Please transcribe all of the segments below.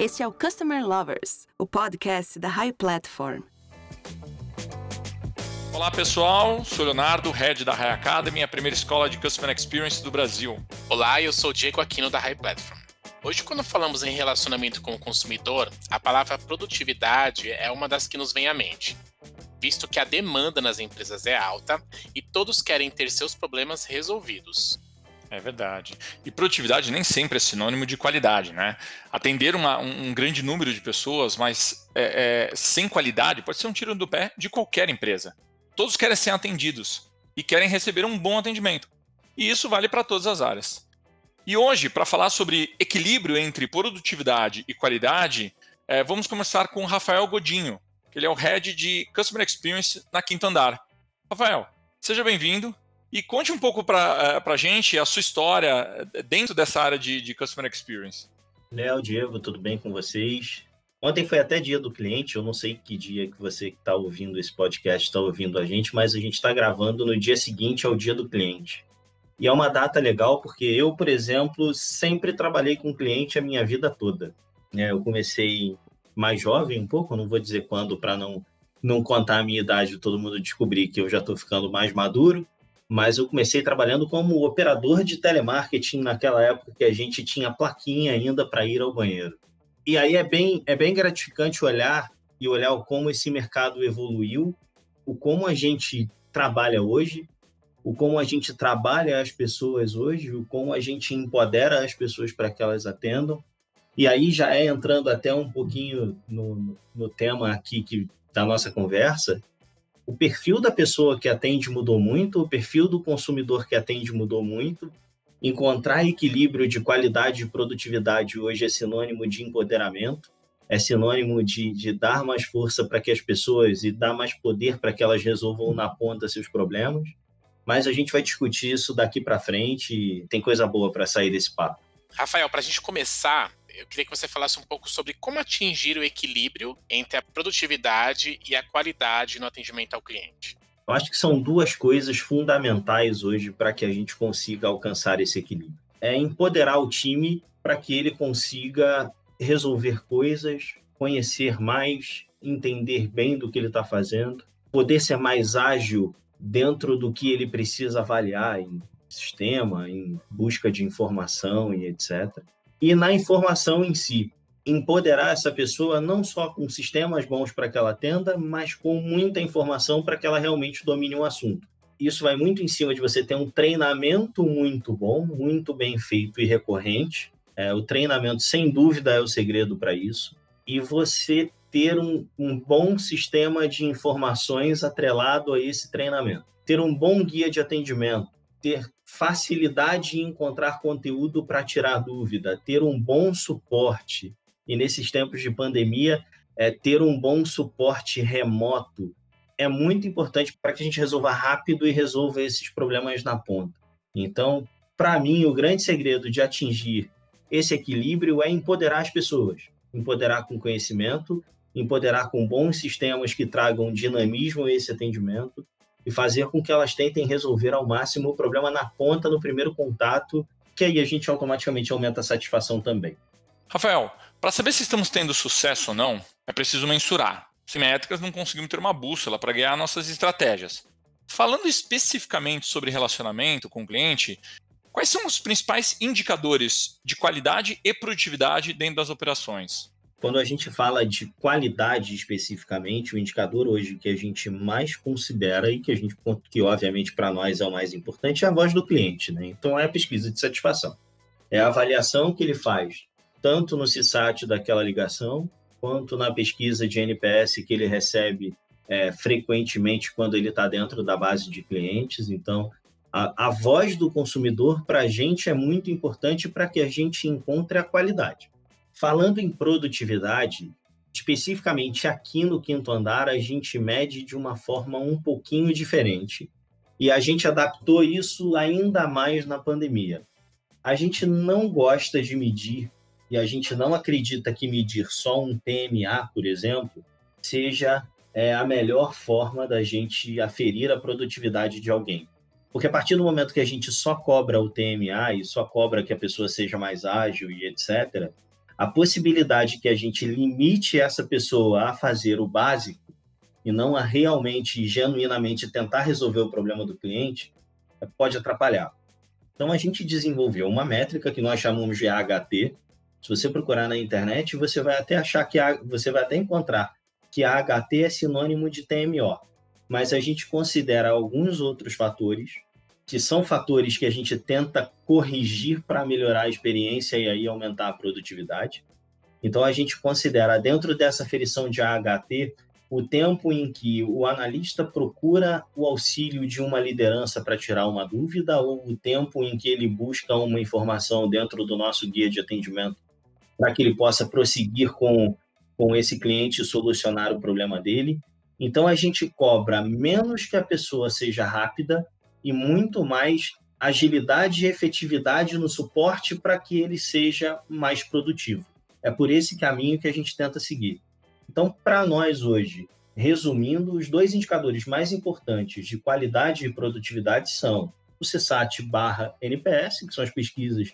Este é o Customer Lovers, o podcast da High Platform. Olá pessoal, sou Leonardo, head da High Academy, a primeira escola de Customer Experience do Brasil. Olá, eu sou Diego Aquino da High Platform. Hoje, quando falamos em relacionamento com o consumidor, a palavra produtividade é uma das que nos vem à mente, visto que a demanda nas empresas é alta e todos querem ter seus problemas resolvidos. É verdade. E produtividade nem sempre é sinônimo de qualidade, né? Atender uma, um grande número de pessoas, mas é, é, sem qualidade, pode ser um tiro do pé de qualquer empresa. Todos querem ser atendidos e querem receber um bom atendimento. E isso vale para todas as áreas. E hoje, para falar sobre equilíbrio entre produtividade e qualidade, é, vamos começar com o Rafael Godinho, que ele é o Head de Customer Experience na Quinto Andar. Rafael, seja bem-vindo e conte um pouco para a gente a sua história dentro dessa área de, de Customer Experience. Léo, Diego, tudo bem com vocês? Ontem foi até dia do cliente, eu não sei que dia que você está ouvindo esse podcast está ouvindo a gente, mas a gente está gravando no dia seguinte ao dia do cliente. E é uma data legal porque eu, por exemplo, sempre trabalhei com cliente a minha vida toda. É, eu comecei mais jovem um pouco, não vou dizer quando para não, não contar a minha idade e todo mundo descobrir que eu já estou ficando mais maduro, mas eu comecei trabalhando como operador de telemarketing naquela época que a gente tinha plaquinha ainda para ir ao banheiro. E aí é bem, é bem gratificante olhar e olhar como esse mercado evoluiu, o como a gente trabalha hoje, o como a gente trabalha as pessoas hoje, o como a gente empodera as pessoas para que elas atendam. E aí já é entrando até um pouquinho no, no tema aqui que, da nossa conversa, o perfil da pessoa que atende mudou muito, o perfil do consumidor que atende mudou muito. Encontrar equilíbrio de qualidade e produtividade hoje é sinônimo de empoderamento, é sinônimo de, de dar mais força para que as pessoas e dar mais poder para que elas resolvam na ponta seus problemas. Mas a gente vai discutir isso daqui para frente e tem coisa boa para sair desse papo. Rafael, para a gente começar, eu queria que você falasse um pouco sobre como atingir o equilíbrio entre a produtividade e a qualidade no atendimento ao cliente. Eu acho que são duas coisas fundamentais hoje para que a gente consiga alcançar esse equilíbrio. É empoderar o time para que ele consiga resolver coisas, conhecer mais, entender bem do que ele está fazendo, poder ser mais ágil dentro do que ele precisa avaliar em sistema, em busca de informação e etc e na informação em si. Empoderar essa pessoa não só com sistemas bons para que ela atenda, mas com muita informação para que ela realmente domine o assunto. Isso vai muito em cima de você ter um treinamento muito bom, muito bem feito e recorrente. É, o treinamento, sem dúvida, é o segredo para isso. E você ter um, um bom sistema de informações atrelado a esse treinamento. Ter um bom guia de atendimento, ter facilidade em encontrar conteúdo para tirar dúvida, ter um bom suporte. E nesses tempos de pandemia, é, ter um bom suporte remoto é muito importante para que a gente resolva rápido e resolva esses problemas na ponta. Então, para mim, o grande segredo de atingir esse equilíbrio é empoderar as pessoas, empoderar com conhecimento, empoderar com bons sistemas que tragam dinamismo a esse atendimento e fazer com que elas tentem resolver ao máximo o problema na ponta, no primeiro contato, que aí a gente automaticamente aumenta a satisfação também. Rafael, para saber se estamos tendo sucesso ou não, é preciso mensurar. Sem métricas, não conseguimos ter uma bússola para guiar nossas estratégias. Falando especificamente sobre relacionamento com o cliente, quais são os principais indicadores de qualidade e produtividade dentro das operações? Quando a gente fala de qualidade especificamente, o indicador hoje que a gente mais considera e que a gente que obviamente para nós é o mais importante é a voz do cliente, né? Então é a pesquisa de satisfação. É a avaliação que ele faz tanto no CSAT daquela ligação, quanto na pesquisa de NPS que ele recebe é, frequentemente quando ele está dentro da base de clientes. Então, a, a voz do consumidor para a gente é muito importante para que a gente encontre a qualidade. Falando em produtividade, especificamente aqui no quinto andar, a gente mede de uma forma um pouquinho diferente. E a gente adaptou isso ainda mais na pandemia. A gente não gosta de medir e a gente não acredita que medir só um TMA, por exemplo, seja é, a melhor forma da gente aferir a produtividade de alguém. Porque a partir do momento que a gente só cobra o TMA e só cobra que a pessoa seja mais ágil e etc., a possibilidade que a gente limite essa pessoa a fazer o básico e não a realmente, genuinamente tentar resolver o problema do cliente, pode atrapalhar. Então a gente desenvolveu uma métrica que nós chamamos de AHT. Se você procurar na internet, você vai até achar que a, você vai até encontrar que a AHT é sinônimo de TMO. Mas a gente considera alguns outros fatores que são fatores que a gente tenta corrigir para melhorar a experiência e aí aumentar a produtividade. Então a gente considera dentro dessa ferição de AHT o tempo em que o analista procura o auxílio de uma liderança para tirar uma dúvida ou o tempo em que ele busca uma informação dentro do nosso guia de atendimento para que ele possa prosseguir com, com esse cliente e solucionar o problema dele. Então a gente cobra menos que a pessoa seja rápida e muito mais agilidade e efetividade no suporte para que ele seja mais produtivo. É por esse caminho que a gente tenta seguir. Então, para nós hoje, resumindo, os dois indicadores mais importantes de qualidade e produtividade são o CSAT barra NPS, que são as pesquisas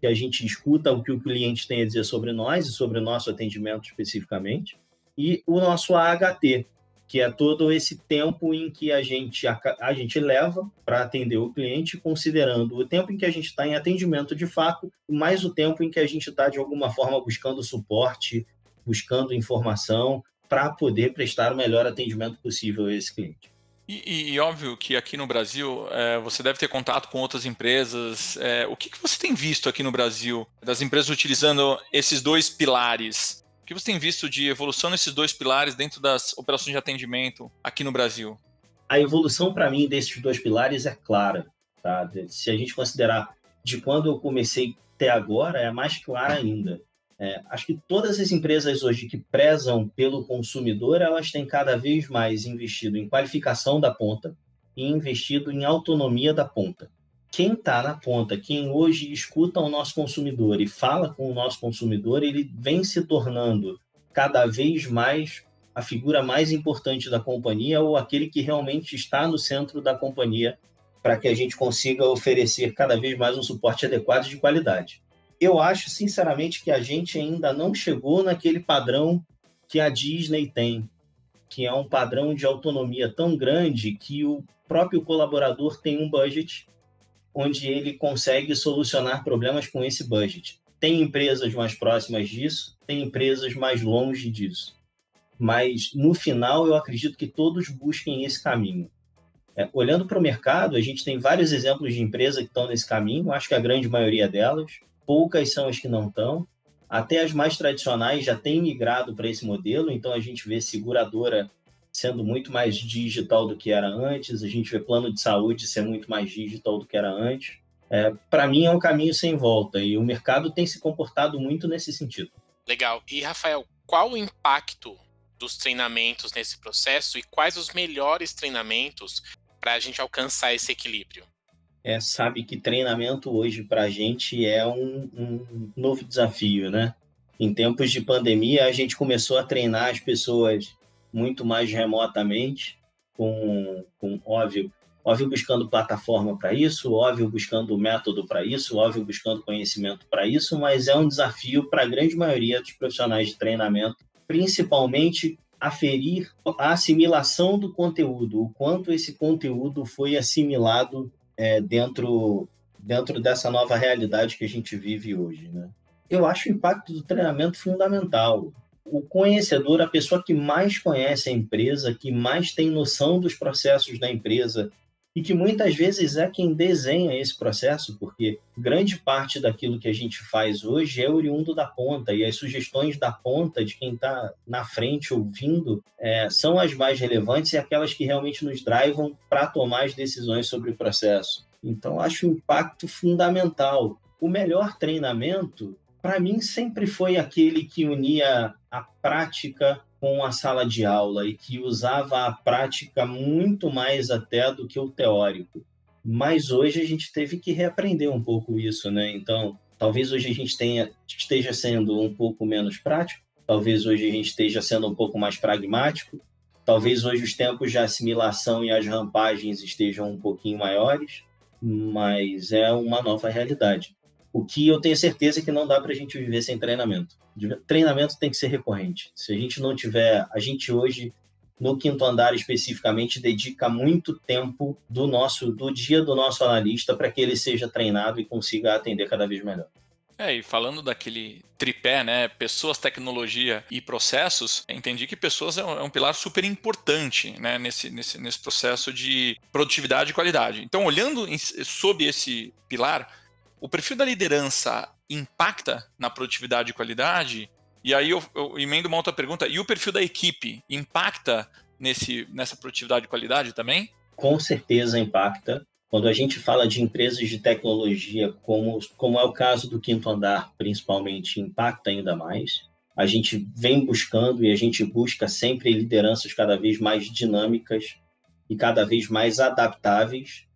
que a gente escuta o que o cliente tem a dizer sobre nós e sobre o nosso atendimento especificamente, e o nosso AHT, que é todo esse tempo em que a gente, a, a gente leva para atender o cliente, considerando o tempo em que a gente está em atendimento de fato, mais o tempo em que a gente está, de alguma forma, buscando suporte, buscando informação, para poder prestar o melhor atendimento possível a esse cliente. E, e, óbvio que aqui no Brasil é, você deve ter contato com outras empresas. É, o que, que, você tem visto aqui no Brasil das empresas utilizando esses dois pilares que você tem visto de evolução nesses dois pilares dentro das operações de atendimento aqui no Brasil? A evolução, para mim, desses dois pilares é clara. Tá? Se a gente considerar de quando eu comecei até agora, é mais clara ainda. É, acho que todas as empresas hoje que prezam pelo consumidor, elas têm cada vez mais investido em qualificação da ponta e investido em autonomia da ponta quem está na ponta, quem hoje escuta o nosso consumidor e fala com o nosso consumidor, ele vem se tornando cada vez mais a figura mais importante da companhia ou aquele que realmente está no centro da companhia para que a gente consiga oferecer cada vez mais um suporte adequado de qualidade. Eu acho, sinceramente, que a gente ainda não chegou naquele padrão que a Disney tem, que é um padrão de autonomia tão grande que o próprio colaborador tem um budget onde ele consegue solucionar problemas com esse budget. Tem empresas mais próximas disso, tem empresas mais longe disso. Mas, no final, eu acredito que todos busquem esse caminho. É, olhando para o mercado, a gente tem vários exemplos de empresas que estão nesse caminho, acho que a grande maioria delas, poucas são as que não estão. Até as mais tradicionais já têm migrado para esse modelo, então a gente vê seguradora sendo muito mais digital do que era antes, a gente vê plano de saúde ser muito mais digital do que era antes. É, Para mim é um caminho sem volta e o mercado tem se comportado muito nesse sentido. Legal. E Rafael, qual o impacto dos treinamentos nesse processo e quais os melhores treinamentos para a gente alcançar esse equilíbrio? É, sabe que treinamento hoje para a gente é um, um novo desafio, né? Em tempos de pandemia, a gente começou a treinar as pessoas muito mais remotamente, com, com óbvio, óbvio buscando plataforma para isso, óbvio buscando método para isso, óbvio buscando conhecimento para isso, mas é um desafio para a grande maioria dos profissionais de treinamento, principalmente aferir a assimilação do conteúdo, o quanto esse conteúdo foi assimilado é, dentro, dentro dessa nova realidade que a gente vive hoje. Né? Eu acho o impacto do treinamento fundamental o conhecedor, a pessoa que mais conhece a empresa, que mais tem noção dos processos da empresa e que muitas vezes é quem desenha esse processo, porque grande parte daquilo que a gente faz hoje é oriundo da ponta e as sugestões da ponta de quem está na frente ouvindo é, são as mais relevantes e aquelas que realmente nos drivam para tomar as decisões sobre o processo. Então, acho o impacto fundamental. O melhor treinamento para mim sempre foi aquele que unia a prática com a sala de aula e que usava a prática muito mais até do que o teórico. Mas hoje a gente teve que reaprender um pouco isso, né? Então, talvez hoje a gente tenha, esteja sendo um pouco menos prático, talvez hoje a gente esteja sendo um pouco mais pragmático, talvez hoje os tempos de assimilação e as rampagens estejam um pouquinho maiores, mas é uma nova realidade. O que eu tenho certeza que não dá para a gente viver sem treinamento. Treinamento tem que ser recorrente. Se a gente não tiver, a gente hoje no quinto andar especificamente dedica muito tempo do nosso do dia do nosso analista para que ele seja treinado e consiga atender cada vez melhor. É, e falando daquele tripé, né, pessoas, tecnologia e processos, entendi que pessoas é um, é um pilar super importante, né, nesse, nesse, nesse processo de produtividade e qualidade. Então, olhando em, sob esse pilar, o perfil da liderança impacta na produtividade e qualidade? E aí eu, eu emendo uma outra pergunta, e o perfil da equipe impacta nesse, nessa produtividade e qualidade também? Com certeza impacta. Quando a gente fala de empresas de tecnologia, como, como é o caso do Quinto Andar, principalmente, impacta ainda mais. A gente vem buscando e a gente busca sempre lideranças cada vez mais dinâmicas e cada vez mais adaptáveis.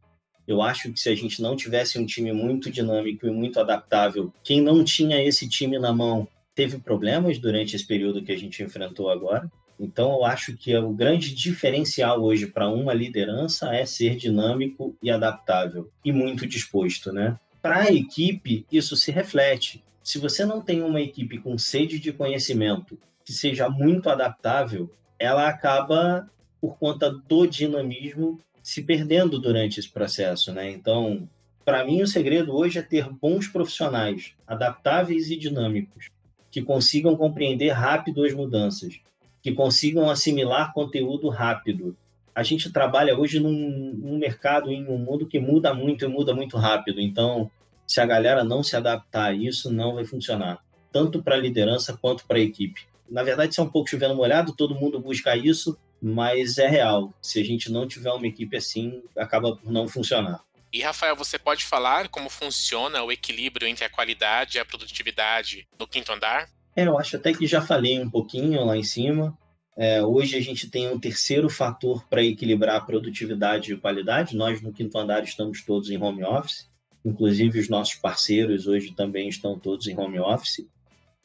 Eu acho que se a gente não tivesse um time muito dinâmico e muito adaptável, quem não tinha esse time na mão teve problemas durante esse período que a gente enfrentou agora. Então, eu acho que o grande diferencial hoje para uma liderança é ser dinâmico e adaptável e muito disposto, né? Para a equipe, isso se reflete. Se você não tem uma equipe com sede de conhecimento que seja muito adaptável, ela acaba, por conta do dinamismo, se perdendo durante esse processo, né? Então, para mim, o segredo hoje é ter bons profissionais, adaptáveis e dinâmicos, que consigam compreender rápido as mudanças que consigam assimilar conteúdo rápido. A gente trabalha hoje num, num mercado, em um mundo que muda muito e muda muito rápido. Então, se a galera não se adaptar a isso, não vai funcionar, tanto para a liderança quanto para a equipe. Na verdade, isso é um pouco chovendo molhado, todo mundo busca isso, mas é real. Se a gente não tiver uma equipe assim, acaba por não funcionar. E Rafael, você pode falar como funciona o equilíbrio entre a qualidade e a produtividade no quinto andar? É, eu acho até que já falei um pouquinho lá em cima. É, hoje a gente tem um terceiro fator para equilibrar a produtividade e qualidade. Nós no quinto andar estamos todos em home office, inclusive os nossos parceiros hoje também estão todos em home office.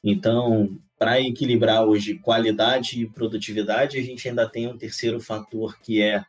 Então, para equilibrar hoje qualidade e produtividade, a gente ainda tem um terceiro fator que é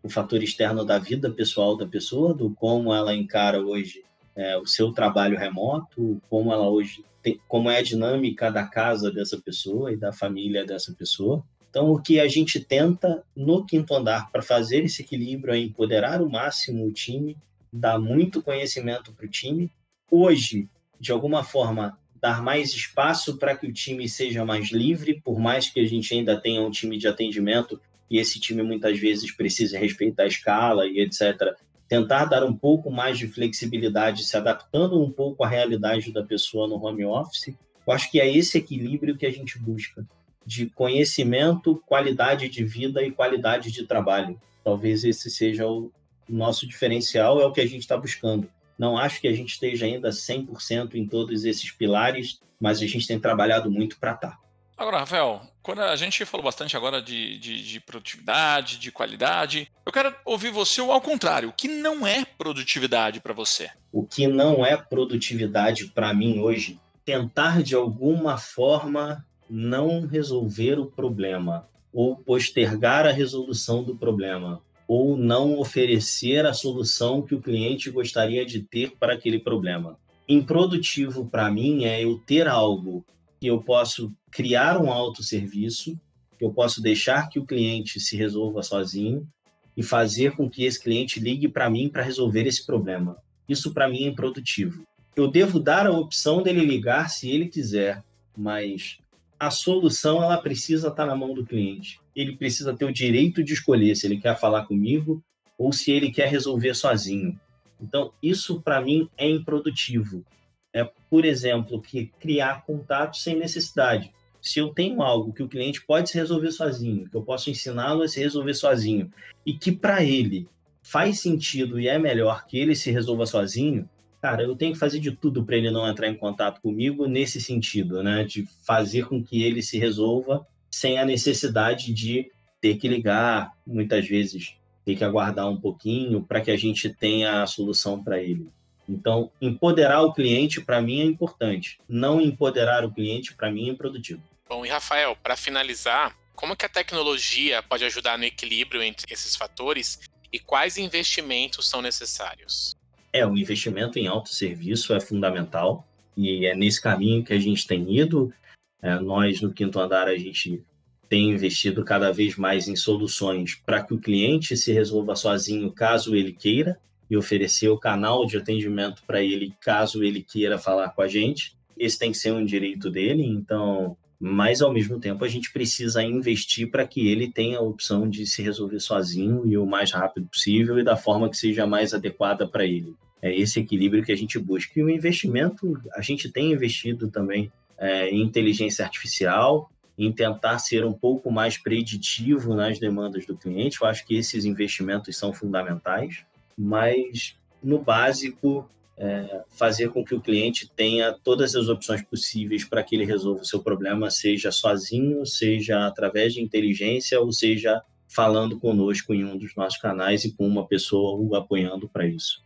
o fator externo da vida pessoal da pessoa, do como ela encara hoje é, o seu trabalho remoto, como ela hoje tem, como é a dinâmica da casa dessa pessoa e da família dessa pessoa. Então, o que a gente tenta no quinto andar para fazer esse equilíbrio é empoderar o máximo o time, dar muito conhecimento para o time. Hoje, de alguma forma, dar mais espaço para que o time seja mais livre, por mais que a gente ainda tenha um time de atendimento e esse time muitas vezes precise respeitar a escala e etc tentar dar um pouco mais de flexibilidade, se adaptando um pouco à realidade da pessoa no home office. Eu acho que é esse equilíbrio que a gente busca de conhecimento, qualidade de vida e qualidade de trabalho. Talvez esse seja o nosso diferencial, é o que a gente está buscando. Não acho que a gente esteja ainda 100% em todos esses pilares, mas a gente tem trabalhado muito para estar. Tá. Agora, Rafael, quando a gente falou bastante agora de, de, de, produtividade, de qualidade, eu quero ouvir você ao contrário. O que não é produtividade para você? O que não é produtividade para mim hoje? Tentar de alguma forma não resolver o problema, ou postergar a resolução do problema, ou não oferecer a solução que o cliente gostaria de ter para aquele problema. Improdutivo para mim é eu ter algo que eu posso criar um autosserviço, que eu posso deixar que o cliente se resolva sozinho e fazer com que esse cliente ligue para mim para resolver esse problema. Isso para mim é improdutivo. Eu devo dar a opção dele ligar se ele quiser, mas a solução ela precisa estar tá na mão do cliente. Ele precisa ter o direito de escolher se ele quer falar comigo ou se ele quer resolver sozinho. Então, isso para mim é improdutivo é, por exemplo, que criar contatos sem necessidade. Se eu tenho algo que o cliente pode se resolver sozinho, que eu posso ensiná-lo a se resolver sozinho, e que para ele faz sentido e é melhor que ele se resolva sozinho, cara, eu tenho que fazer de tudo para ele não entrar em contato comigo nesse sentido, né? De fazer com que ele se resolva sem a necessidade de ter que ligar, muitas vezes ter que aguardar um pouquinho para que a gente tenha a solução para ele. Então, empoderar o cliente, para mim, é importante. Não empoderar o cliente, para mim, é improdutivo. Bom, e Rafael, para finalizar, como que a tecnologia pode ajudar no equilíbrio entre esses fatores e quais investimentos são necessários? É, o investimento em autosserviço é fundamental e é nesse caminho que a gente tem ido. É, nós, no Quinto Andar, a gente tem investido cada vez mais em soluções para que o cliente se resolva sozinho, caso ele queira, e oferecer o canal de atendimento para ele, caso ele queira falar com a gente. Esse tem que ser um direito dele, então, mas ao mesmo tempo a gente precisa investir para que ele tenha a opção de se resolver sozinho e o mais rápido possível e da forma que seja mais adequada para ele. É esse equilíbrio que a gente busca. E o investimento, a gente tem investido também é, em inteligência artificial, em tentar ser um pouco mais preditivo nas demandas do cliente. Eu acho que esses investimentos são fundamentais, mas no básico, é, fazer com que o cliente tenha todas as opções possíveis para que ele resolva o seu problema, seja sozinho, seja através de inteligência, ou seja falando conosco em um dos nossos canais e com uma pessoa o apoiando para isso.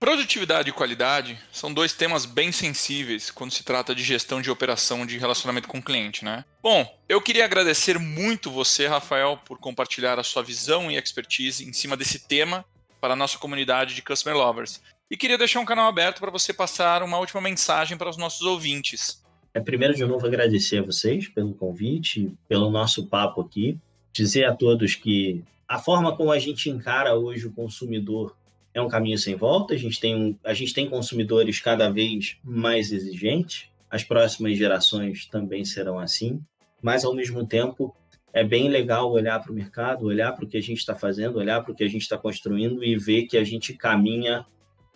Produtividade e qualidade são dois temas bem sensíveis quando se trata de gestão de operação de relacionamento com o cliente, né? Bom, eu queria agradecer muito você, Rafael, por compartilhar a sua visão e expertise em cima desse tema para a nossa comunidade de Customer Lovers. E queria deixar um canal aberto para você passar uma última mensagem para os nossos ouvintes. É primeiro de novo agradecer a vocês pelo convite, pelo nosso papo aqui, dizer a todos que a forma como a gente encara hoje o consumidor é um caminho sem volta. A gente tem, um, a gente tem consumidores cada vez mais exigentes. As próximas gerações também serão assim. Mas, ao mesmo tempo, é bem legal olhar para o mercado, olhar para o que a gente está fazendo, olhar para o que a gente está construindo e ver que a gente caminha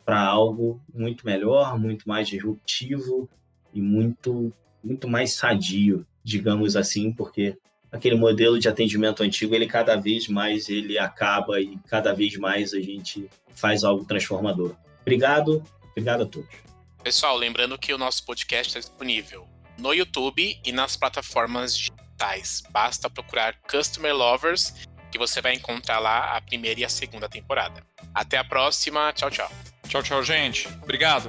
para algo muito melhor, muito mais disruptivo e muito, muito mais sadio, digamos assim, porque aquele modelo de atendimento antigo, ele cada vez mais ele acaba e cada vez mais a gente faz algo transformador. Obrigado, obrigado a todos. Pessoal, lembrando que o nosso podcast está disponível no YouTube e nas plataformas digitais. Basta procurar Customer Lovers que você vai encontrar lá a primeira e a segunda temporada. Até a próxima, tchau, tchau. Tchau, tchau, gente. Obrigado.